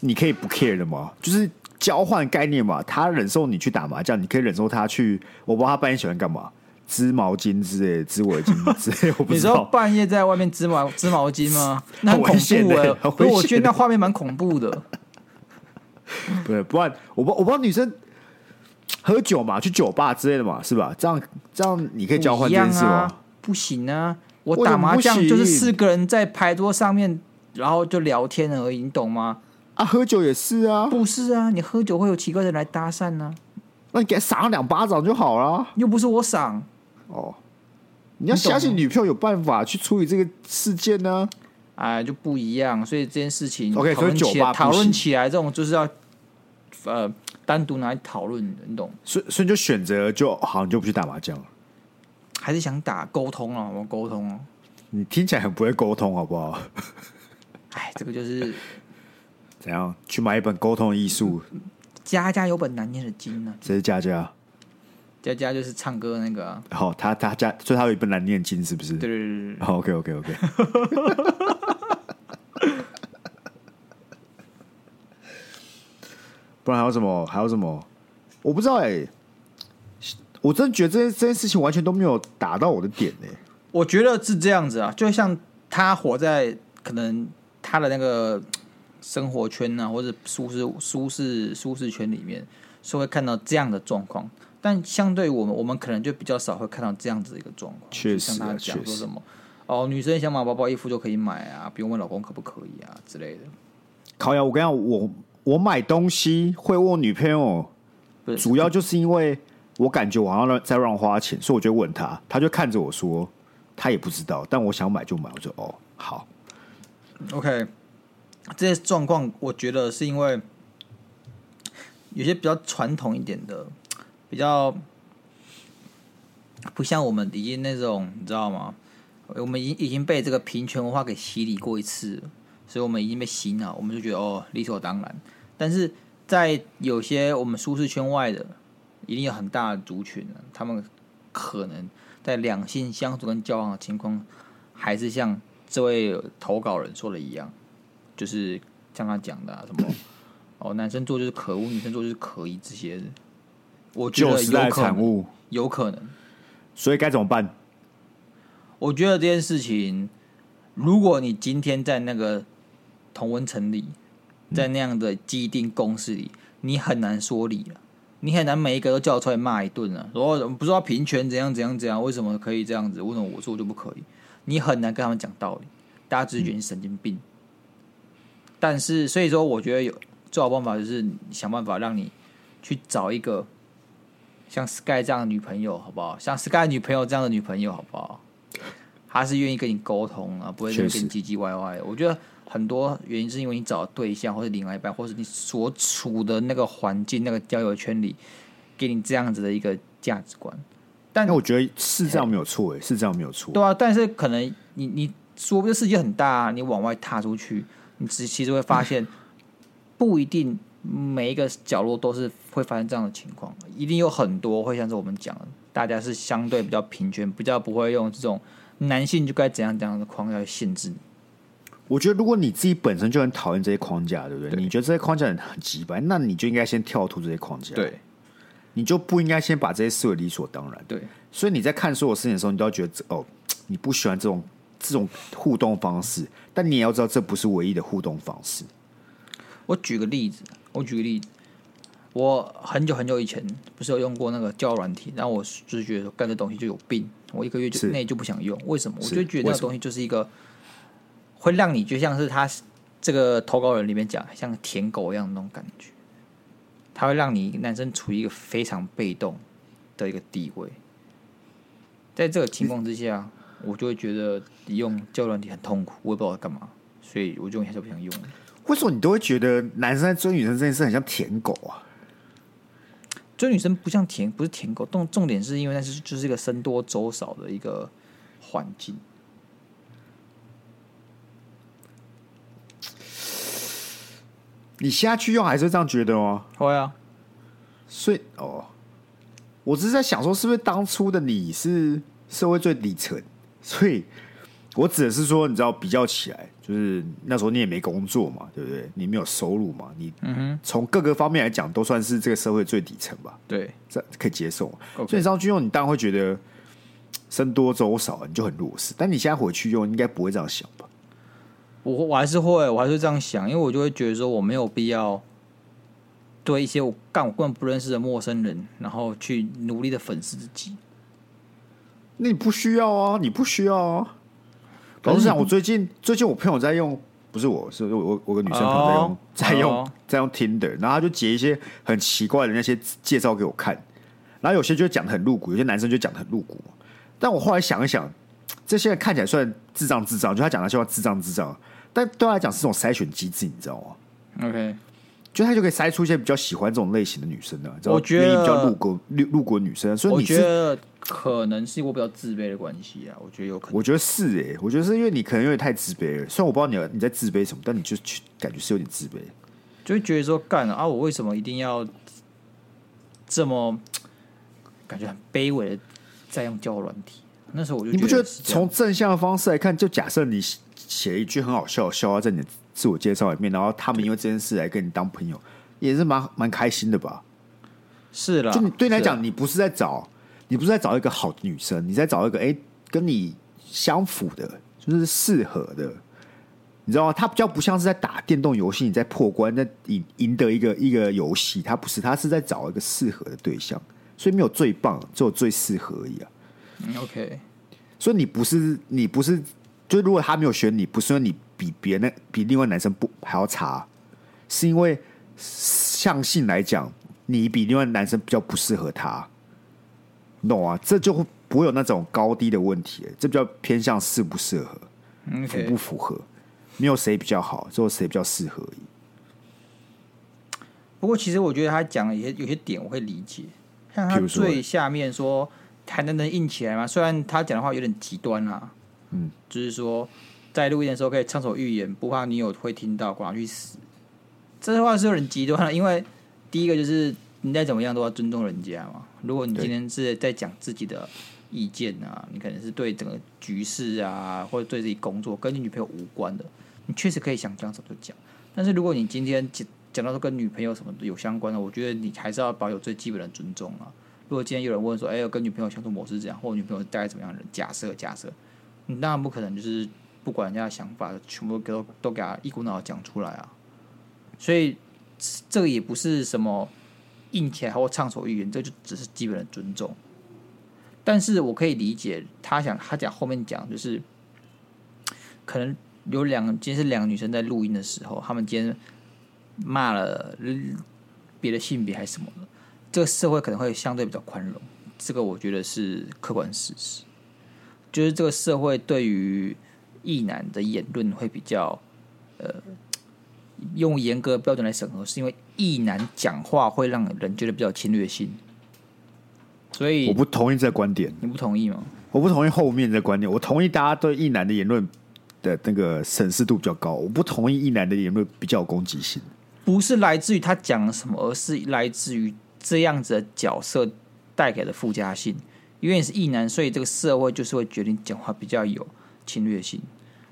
你可以不 care 的吗？就是交换概念嘛。他忍受你去打麻将，你可以忍受他去。我不知道他半夜喜欢干嘛。织毛巾之类，织围巾之类，我不知道。你说半夜在外面织毛 织毛巾吗？那很恐怖哎、欸！所以我觉得那画面蛮恐怖的。不对，不然我不我不知道女生喝酒嘛，去酒吧之类的嘛，是吧？这样这样你可以交换这件事吗？啊？不行啊！我打麻将就是四个人在牌桌上面，然后就聊天而已，你懂吗？啊，喝酒也是啊，不是啊？你喝酒会有奇怪的人来搭讪呢、啊？那你给他赏两巴掌就好了，又不是我赏。哦，你要相信女票有办法去处理这个事件呢？哎，就不一样，所以这件事情，OK，所以酒吧讨论起来，这种就是要呃单独拿来讨论的，你懂？所以，所以就选择就好，你就不去打麻将了，还是想打沟通啊？我沟通哦，你听起来很不会沟通，好不好？哎，这个就是怎样去买一本沟通的艺术？家家有本难念的经呢、啊？谁是家家？佳佳就是唱歌那个、啊。好、哦，他他家，所以他有一本难念经，是不是？对对对对。好，OK OK OK。不然还有什么？还有什么？我不知道哎、欸。我真的觉得这件这件事情完全都没有打到我的点呢、欸。我觉得是这样子啊，就像他活在可能他的那个生活圈啊，或者舒适舒适舒适圈里面，是会看到这样的状况。但相对我们，我们可能就比较少会看到这样子的一个状况。确实、啊，像他讲说什么哦，女生想买包包、衣服就可以买啊，不用问老公可不可以啊之类的。考呀，我跟你讲，我我买东西会问女朋友，主要就是因为。我感觉我好像在乱花钱，所以我就问他，他就看着我说，他也不知道，但我想买就买，我就哦好，OK。这些状况，我觉得是因为有些比较传统一点的，比较不像我们已经那种，你知道吗？我们已经已经被这个平权文化给洗礼过一次，所以我们已经被洗脑，我们就觉得哦理所当然。但是在有些我们舒适圈外的。一定有很大的族群，他们可能在两性相处跟交往的情况，还是像这位投稿人说的一样，就是像他讲的、啊、什么哦，男生做就是可恶，女生做就是可以这些，我觉得有可能，有可能，所以该怎么办？我觉得这件事情，如果你今天在那个同温层里，在那样的既定公式里，你很难说理了。你很难每一个都叫出来骂一顿啊！说不知道平权怎样怎样怎样，为什么可以这样子？为什么我做就不可以？你很难跟他们讲道理，大家只是觉得你神经病。嗯、但是，所以说，我觉得有最好办法就是想办法让你去找一个像 Sky 这样的女朋友，好不好？像 Sky 女朋友这样的女朋友，好不好？她是愿意跟你沟通啊，不会跟你唧唧歪歪。我觉得。很多原因是因为你找的对象，或者另外一半，或者你所处的那个环境、那个交友圈里，给你这样子的一个价值观。但我觉得是这样没有错，哎，是这样没有错。对啊，但是可能你你说不定世界很大啊，你往外踏出去，你只其实会发现，不一定每一个角落都是会发生这样的情况，一定有很多会像是我们讲的，大家是相对比较平均，比较不会用这种男性就该怎样怎样的框架去限制你。我觉得，如果你自己本身就很讨厌这些框架，对不对？对，你觉得这些框架很很奇怪，那你就应该先跳脱这些框架。对，你就不应该先把这些视为理所当然。对，所以你在看所有事情的时候，你都要觉得哦，你不喜欢这种这种互动方式，但你也要知道这不是唯一的互动方式。我举个例子，我举个例子，我很久很久以前不是有用过那个教软体，然后我就是觉得干这东西就有病，我一个月就内就不想用。为什么？我就觉得那个东西就是一个。会让你就像是他这个投稿人里面讲，像舔狗一样的那种感觉。他会让你男生处于一个非常被动的一个地位。在这个情况之下，我就会觉得你用教软体很痛苦，我也不知道干嘛，所以我就还是不想用。为什么你都会觉得男生在追女生这件事很像舔狗啊？追女生不像舔，不是舔狗。重重点是因为那是就是一个僧多粥少的一个环境。你现在去用还是这样觉得吗？会啊，所以哦，我只是在想说，是不是当初的你是社会最底层？所以我指的是说，你知道比较起来，就是那时候你也没工作嘛，对不对？你没有收入嘛，你从各个方面来讲，都算是这个社会最底层吧？对，这可以接受。所以上去用，你当然会觉得僧多粥少，你就很弱势。但你现在回去用，应该不会这样想吧？我我还是会，我还是这样想，因为我就会觉得说，我没有必要对一些我干我根本不认识的陌生人，然后去努力的粉饰自己。那你不需要啊，你不需要啊。老实讲，我最近最近我朋友在用，不是我是我我个女生朋友在用，在用在用 Tinder，然后他就截一些很奇怪的那些介绍给我看，然后有些就讲的很露骨，有些男生就讲的很露骨。但我后来想一想，这些人看起来算智障智障，就他讲那些话智障智障。但对他来讲是种筛选机制，你知道吗？OK，就他就可以筛出一些比较喜欢这种类型的女生呢。我觉得比较路过路路过女生，所以你觉得可能是我比较自卑的关系啊。我觉得有可能，我觉得是诶、欸，我觉得是因为你可能有点太自卑了。虽然我不知道你你在自卑什么，但你就感觉是有点自卑，就会觉得说干了啊，我为什么一定要这么感觉很卑微的在用交友软体。那时候我就你不觉得从正向的方式来看，就假设你写一句很好笑的笑话在你的自我介绍里面，然后他们因为这件事来跟你当朋友，也是蛮蛮开心的吧？是了，就你对你来讲，你不是在找，你不是在找一个好的女生，你在找一个哎、欸、跟你相符的，就是适合的，你知道吗？他比较不像是在打电动游戏，你在破关，在赢赢得一个一个游戏，他不是，他是在找一个适合的对象，所以没有最棒，只有最适合而已啊。OK，所以你不是你不是，就是如果他没有选你，不是因为你比别人比另外男生不还要差，是因为相性来讲。你比另外男生比较不适合他，懂啊？这就会不会有那种高低的问题，这比较偏向适不适合.符不符合，没有谁比较好，只有谁比较适合而已。不过，其实我觉得他讲的有些有些点我会理解，像他最下面说还能能硬起来吗？虽然他讲的话有点极端啊，嗯，就是说在录音的时候可以畅所欲言，不怕女友会听到，管他去死。这句话是有点极端了，因为。第一个就是你再怎么样都要尊重人家嘛。如果你今天是在讲自己的意见啊，你可能是对整个局势啊，或者对自己工作跟你女朋友无关的，你确实可以想讲什么就讲。但是如果你今天讲讲到说跟女朋友什么有相关的，我觉得你还是要保有最基本的尊重啊。如果今天有人问说，哎、欸，我跟女朋友相处模式怎样，或者女朋友大概怎么样的人？假设假设，你当然不可能就是不管人家的想法，全部都都给他一股脑讲出来啊。所以。这个也不是什么硬起来或畅所欲言，这就只是基本的尊重。但是我可以理解他想他讲后面讲，就是可能有两，今天是两个女生在录音的时候，他们今天骂了别的性别还是什么的，这个社会可能会相对比较宽容。这个我觉得是客观事实，就是这个社会对于异男的言论会比较呃。用严格标准来审核，是因为异男讲话会让人觉得比较侵略性，所以我不同意这个观点。你不同意吗？我不同意后面这观点。我同意大家对异男的言论的那个审视度比较高。我不同意异男的言论比较有攻击性。不是来自于他讲了什么，而是来自于这样子的角色带给的附加性。因为你是异男，所以这个社会就是会决定讲话比较有侵略性。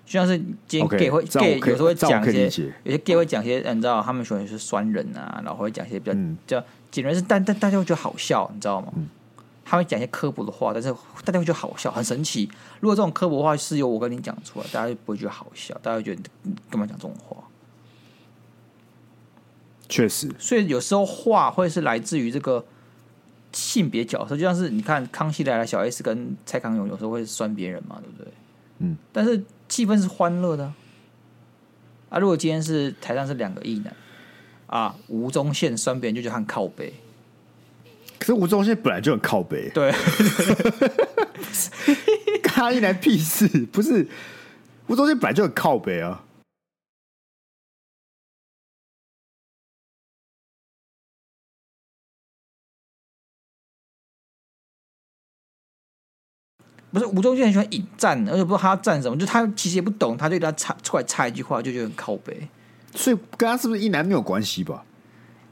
就像是今天 gay 会 gay 有时候会讲一些，有些 gay 会讲一些，你知道他们喜欢是酸人啊，然后会讲一些比较叫简直是，但但大家会觉得好笑，你知道吗？他会讲一些科普的话，但是大家会觉得好笑，很神奇。如果这种刻薄话是由我跟你讲出来，大家就不会觉得好笑，大家会觉得干嘛讲这种话？确实，所以有时候话会是来自于这个性别角色，就像是你看《康熙来了》，小 S 跟蔡康永有时候会酸别人嘛，对不对？嗯，但是。气氛是欢乐的啊，啊！如果今天是台上是两个异男啊，吴宗宪酸别人就觉得很靠背。可是吴宗宪本来就很靠背，对，他异男屁事，不是吴宗宪本来就很靠北啊。不是吴宗宪很喜欢引战，而且不知道他要战什么，就他其实也不懂，他就给他插出来插一句话，就觉得很靠北。所以跟他是不是一男没有关系吧？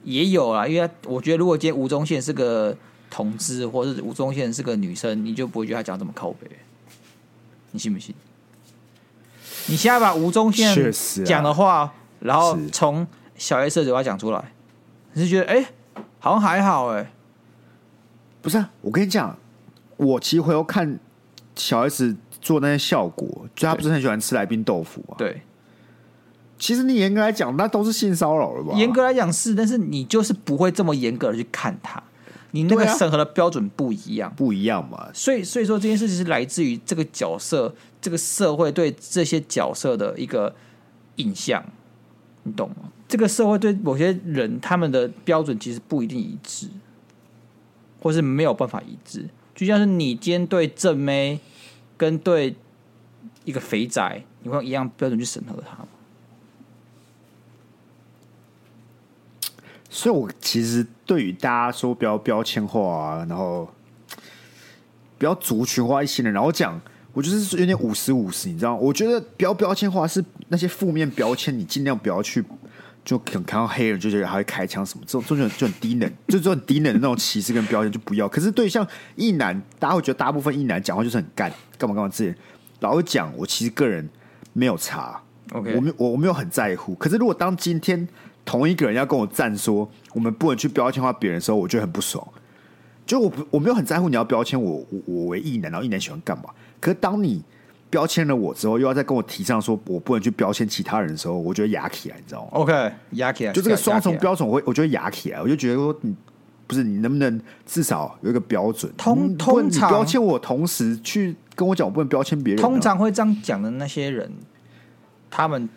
也有啦，因为我觉得如果今天吴宗宪是个同志，或者是吴宗宪是个女生，你就不会觉得他讲这么靠北。你信不信？你现在把吴宗宪讲的话，啊、然后从小 S 的嘴巴讲出来，你是觉得哎、欸，好像还好哎、欸？不是啊，我跟你讲，我其实回头看。小 S 做那些效果，就他不是很喜欢吃来宾豆腐啊？对，其实你严格来讲，那都是性骚扰了吧？严格来讲是，但是你就是不会这么严格的去看他，你那个审核的标准不一样，啊、不一样嘛。所以，所以说这件事情是来自于这个角色，这个社会对这些角色的一个印象，你懂吗？这个社会对某些人他们的标准其实不一定一致，或是没有办法一致。就像是你今天对正妹跟对一个肥仔，你会用一样标准去审核他吗？所以，我其实对于大家说不要标签化啊，然后不要族群化一些人，然后讲，我就是有点五十五十，你知道？我觉得不要标签化是那些负面标签，你尽量不要去就可能看到黑人就觉得还会开枪什么，这种这种就很低能，就 这种低能的那种歧视跟标签就不要。可是对像一男，大家会觉得大部分一男讲话就是很干，干嘛干嘛之类。老实讲，我其实个人没有差，OK，我没我我没有很在乎。可是如果当今天同一个人要跟我站说我们不能去标签化别人的时候，我觉得很不爽。就我不我没有很在乎你要标签我我我为异男，然后异男喜欢干嘛？可是当你标签了我之后，又要再跟我提倡说我不能去标签其他人的时候，我觉得牙起来，你知道吗？OK，牙起来，就这个双重标准，我会我觉得牙起来，我就觉得说你不是你能不能至少有一个标准？通通常标签我，同时去跟我讲我不能标签别人。通常会这样讲的那些人，他们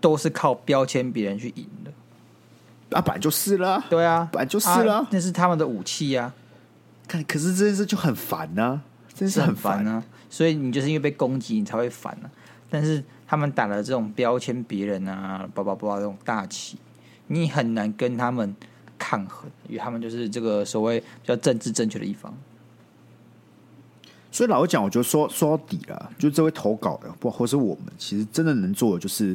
都是靠标签别人去赢的。啊，本来就是了，对啊，本来就是了，啊、那是他们的武器呀、啊。看，可是这件事就很烦呐、啊，真是很烦啊。所以你就是因为被攻击，你才会烦啊。但是他们打了这种标签别人啊，叭叭叭这种大旗，你很难跟他们抗衡，因为他们就是这个所谓比较政治正确的一方。所以老实讲，我觉得说说到底了，就这位投稿的，不或是我们，其实真的能做的就是，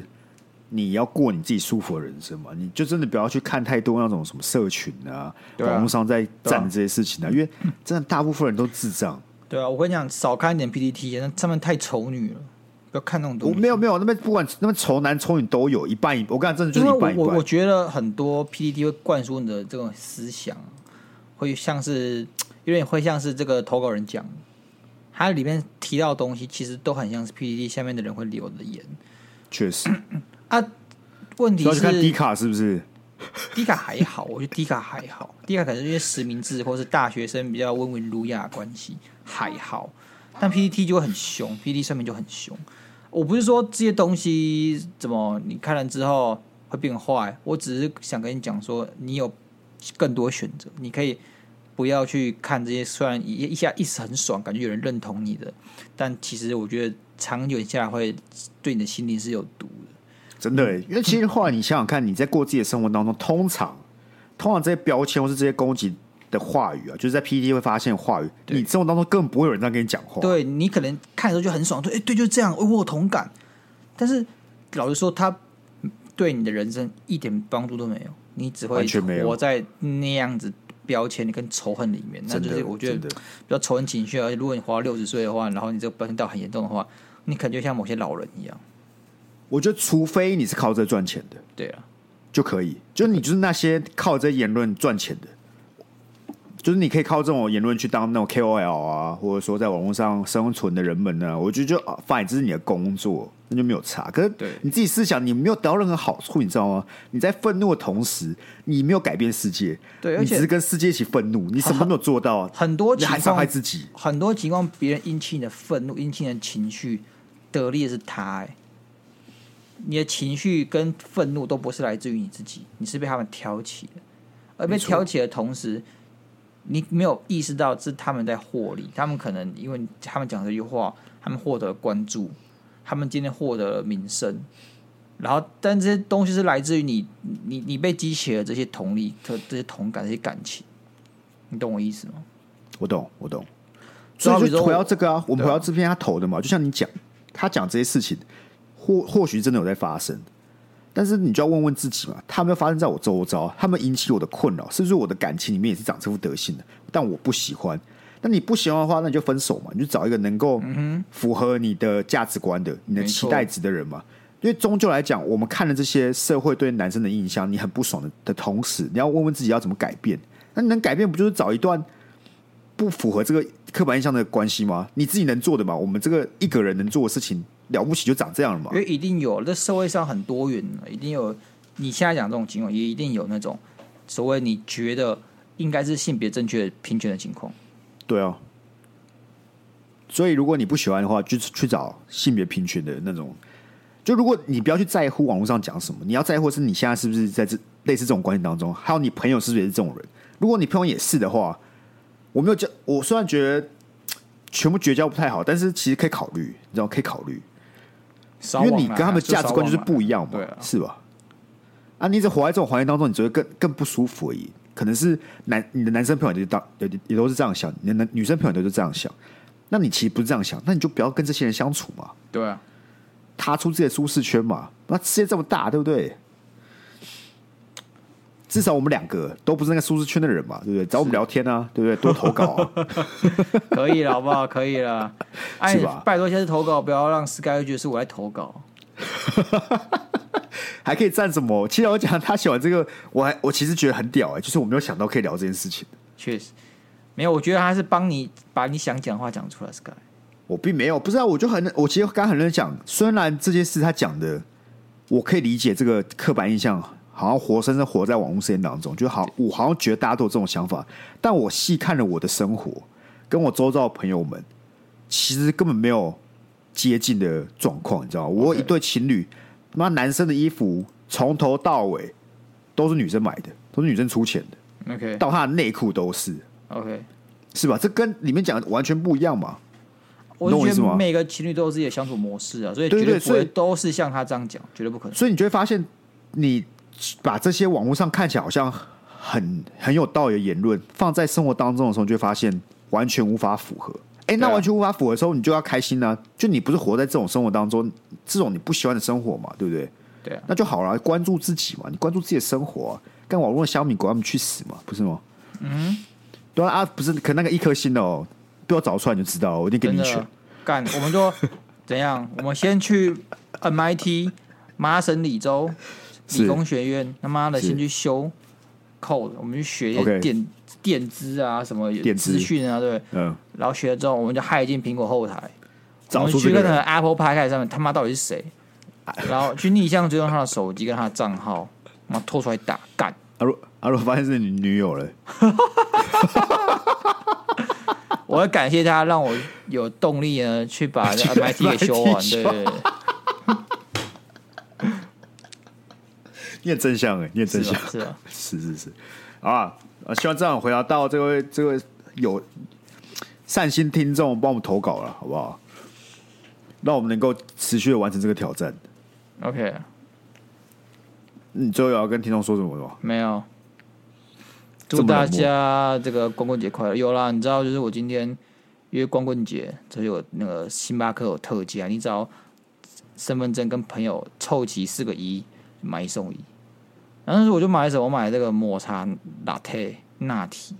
你要过你自己舒服的人生嘛。你就真的不要去看太多那种什么社群啊，网络上在战这些事情啊，因为真的大部分人都智障。对啊，我跟你讲，少看一点 PPT，那上面太丑女了，不要看那种东西。我没有没有，那边不管那边丑男丑女都有一半一，我跟你讲真的就是一半一半。我我觉得很多 PPT 会灌输你的这种思想，会像是有点会像是这个投稿人讲，他里面提到的东西，其实都很像是 PPT 下面的人会留的言。确实啊，问题是看迪卡是不是？迪卡还好，我觉得迪卡还好，迪卡可能是因为实名制或是大学生比较温文儒雅的关系。还好，但 PTT 就会很凶，PTT 上面就很凶。我不是说这些东西怎么你看了之后会变坏，我只是想跟你讲说，你有更多选择，你可以不要去看这些。虽然一一下一时很爽，感觉有人认同你的，但其实我觉得长久下来会对你的心灵是有毒的。真的，因为其实后来你想想看，你在过自己的生活当中，通常通常这些标签或是这些攻击。的话语啊，就是在 PTT 会发现话语，你生活当中根本不会有人这样跟你讲话。对，你可能看的时候就很爽，对，哎，对，就这样，我有同感。但是老实说，他对你的人生一点帮助都没有，你只会活在那样子标签你跟仇恨里面。那就是我觉得比较仇恨情绪。而且如果你活到六十岁的话，然后你这个标签到很严重的话，你可能就像某些老人一样。我觉得，除非你是靠这赚钱的，对啊，就可以。就是你就是那些靠这言论赚钱的。就是你可以靠这种言论去当那种 KOL 啊，或者说在网络上生存的人们呢，我觉得就啊，fine，这是你的工作，那就没有差。可是你自己思想，你没有得到任何好处，你知道吗？你在愤怒的同时，你没有改变世界，对，你只是跟世界一起愤怒，你什么都没有做到。很多情况，还伤害自己。很多情况，别人引起你的愤怒，引起你的情绪，得利的是他。哎，你的情绪跟愤怒都不是来自于你自己，你是被他们挑起的，而被挑起的同时。你没有意识到是他们在获利，他们可能因为他们讲这句话，他们获得了关注，他们今天获得了名声，然后但这些东西是来自于你，你你被激起了这些同理、这这些同感、这些感情，你懂我意思吗？我懂，我懂。所以就回到这个啊，我们回到这篇他投的嘛，就像你讲，他讲这些事情，或或许真的有在发生。但是你就要问问自己嘛，他们要发生在我周遭，他们引起我的困扰，是不是我的感情里面也是长这副德性的？但我不喜欢。那你不喜欢的话，那你就分手嘛，你就找一个能够符合你的价值观的、你的期待值的人嘛。因为终究来讲，我们看了这些社会对男生的印象，你很不爽的的同时，你要问问自己要怎么改变。那你能改变，不就是找一段不符合这个刻板印象的关系吗？你自己能做的嘛？我们这个一个人能做的事情。了不起就长这样了嘛？因为一定有，这社会上很多元，一定有。你现在讲这种情况，也一定有那种所谓你觉得应该是性别正确、平权的情况。对啊，所以如果你不喜欢的话，就去找性别平权的那种。就如果你不要去在乎网络上讲什么，你要在乎是你现在是不是在这类似这种关系当中，还有你朋友是不是也是这种人？如果你朋友也是的话，我没有交，我虽然觉得全部绝交不太好，但是其实可以考虑，你知道可以考虑。因为你跟他们价值观就是不一样嘛，是吧？啊，你一直活在这种环境当中，你只会更更不舒服而已。可能是男你的男生朋友就当也也都是这样想，你的男女生朋友都是这样想。那你其实不是这样想，那你就不要跟这些人相处嘛。对啊，踏出自己的舒适圈嘛。那世界这么大，对不对？至少我们两个都不是那个舒适圈的人嘛，对不对？找我们聊天啊，对不对？多投稿啊，可以了，好不好？可以了，哎，拜托，下次投稿不要让 Sky 觉得是我在投稿，还可以赞什么？其实我讲他喜欢这个，我还我其实觉得很屌哎、欸，就是我没有想到可以聊这件事情。确实，没有，我觉得他是帮你把你想讲的话讲出来，Sky。我并没有，不是啊，我就很，我其实刚刚很认真讲，虽然这件事他讲的，我可以理解这个刻板印象，好像活生生活在网络世界当中，就好，我好像觉得大家都有这种想法，但我细看了我的生活，跟我周遭的朋友们，其实根本没有接近的状况，你知道吗？我有一对情侣，妈男生的衣服从头到尾都是女生买的，都是女生出钱的，OK，到他的内裤都是，OK，是吧？这跟里面讲的完全不一样嘛。我觉得每个情侣都有自己的相处模式啊，所以绝对不会都是像他这样讲，绝对不可能。所以你就会发现，你把这些网络上看起来好像很很有道理的言论，放在生活当中的时候，你就会发现完全无法符合。哎，那完全无法符合的时候，你就要开心呢、啊。就你不是活在这种生活当中，这种你不喜欢的生活嘛，对不对？对啊，那就好了，关注自己嘛，你关注自己的生活、啊，跟网络的小米管他们去死嘛，不是吗？嗯，对啊，不是，可那个一颗星的哦，被我找出来你就知道，我一定给你选。干，我们就怎样？我们先去 MIT 麻省理州理工学院，他妈的先去修 code，我们去学一些电电资啊，什么资讯啊，对，嗯，然后学了之后，我们就害进苹果后台，找出我们去跟那个 Apple Podcast 上面，他妈到底是谁？然后去逆向追踪他的手机跟他的账号，然后拖出来打干。阿若阿若发现是你女友了。我要感谢他，让我有动力呢，去把 MIT 给修完。对，对，对，你很正向哎，你很正向，是啊，是 是是，啊，希望这样回答到这位这位有善心听众帮我们投稿了，好不好？让我们能够持续的完成这个挑战。OK，你最后有要跟听众说什么吗？没有。祝大家这个光棍节快乐！有啦，你知道，就是我今天因为光棍节，就有那个星巴克有特价，你只要身份证跟朋友凑齐四个一，买一送一。然后我就买什么？我买这个抹茶拿铁拿铁，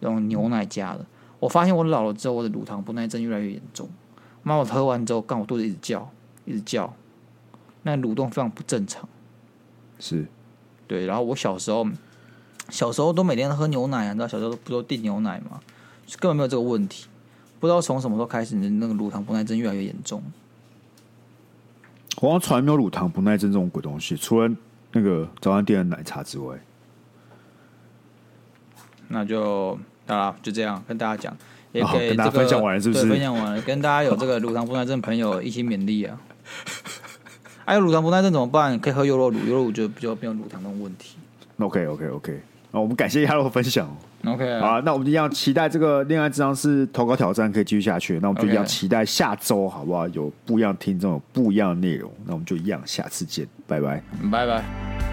用牛奶加的。我发现我老了之后，我的乳糖不耐症越来越严重。妈，我喝完之后，刚我肚子一直叫，一直叫，那蠕动非常不正常。是，对。然后我小时候。小时候都每天喝牛奶啊，你知道小时候不都订牛奶吗？根本没有这个问题。不知道从什么时候开始，你的那个乳糖不耐症越来越严重。我好像从来没有乳糖不耐症这种鬼东西，除了那个早餐店的奶茶之外。那就好了，就这样跟大家讲，也跟大家分享完了，是不是？分享完了，跟大家有这个乳糖不耐症朋友一起勉励啊。还 有乳糖不耐症怎么办？可以喝优酪乳，优酪乳就比较没有乳糖那种问题。OK，OK，OK。Okay, okay, okay. 我们感谢亚洛分享。OK，好，那我们一样期待这个恋爱智商是投稿挑战可以继续下去。那我们就一样期待下周，好不好？有不一样听众，有不一样的内容。那我们就一样，下次见，拜拜，拜拜。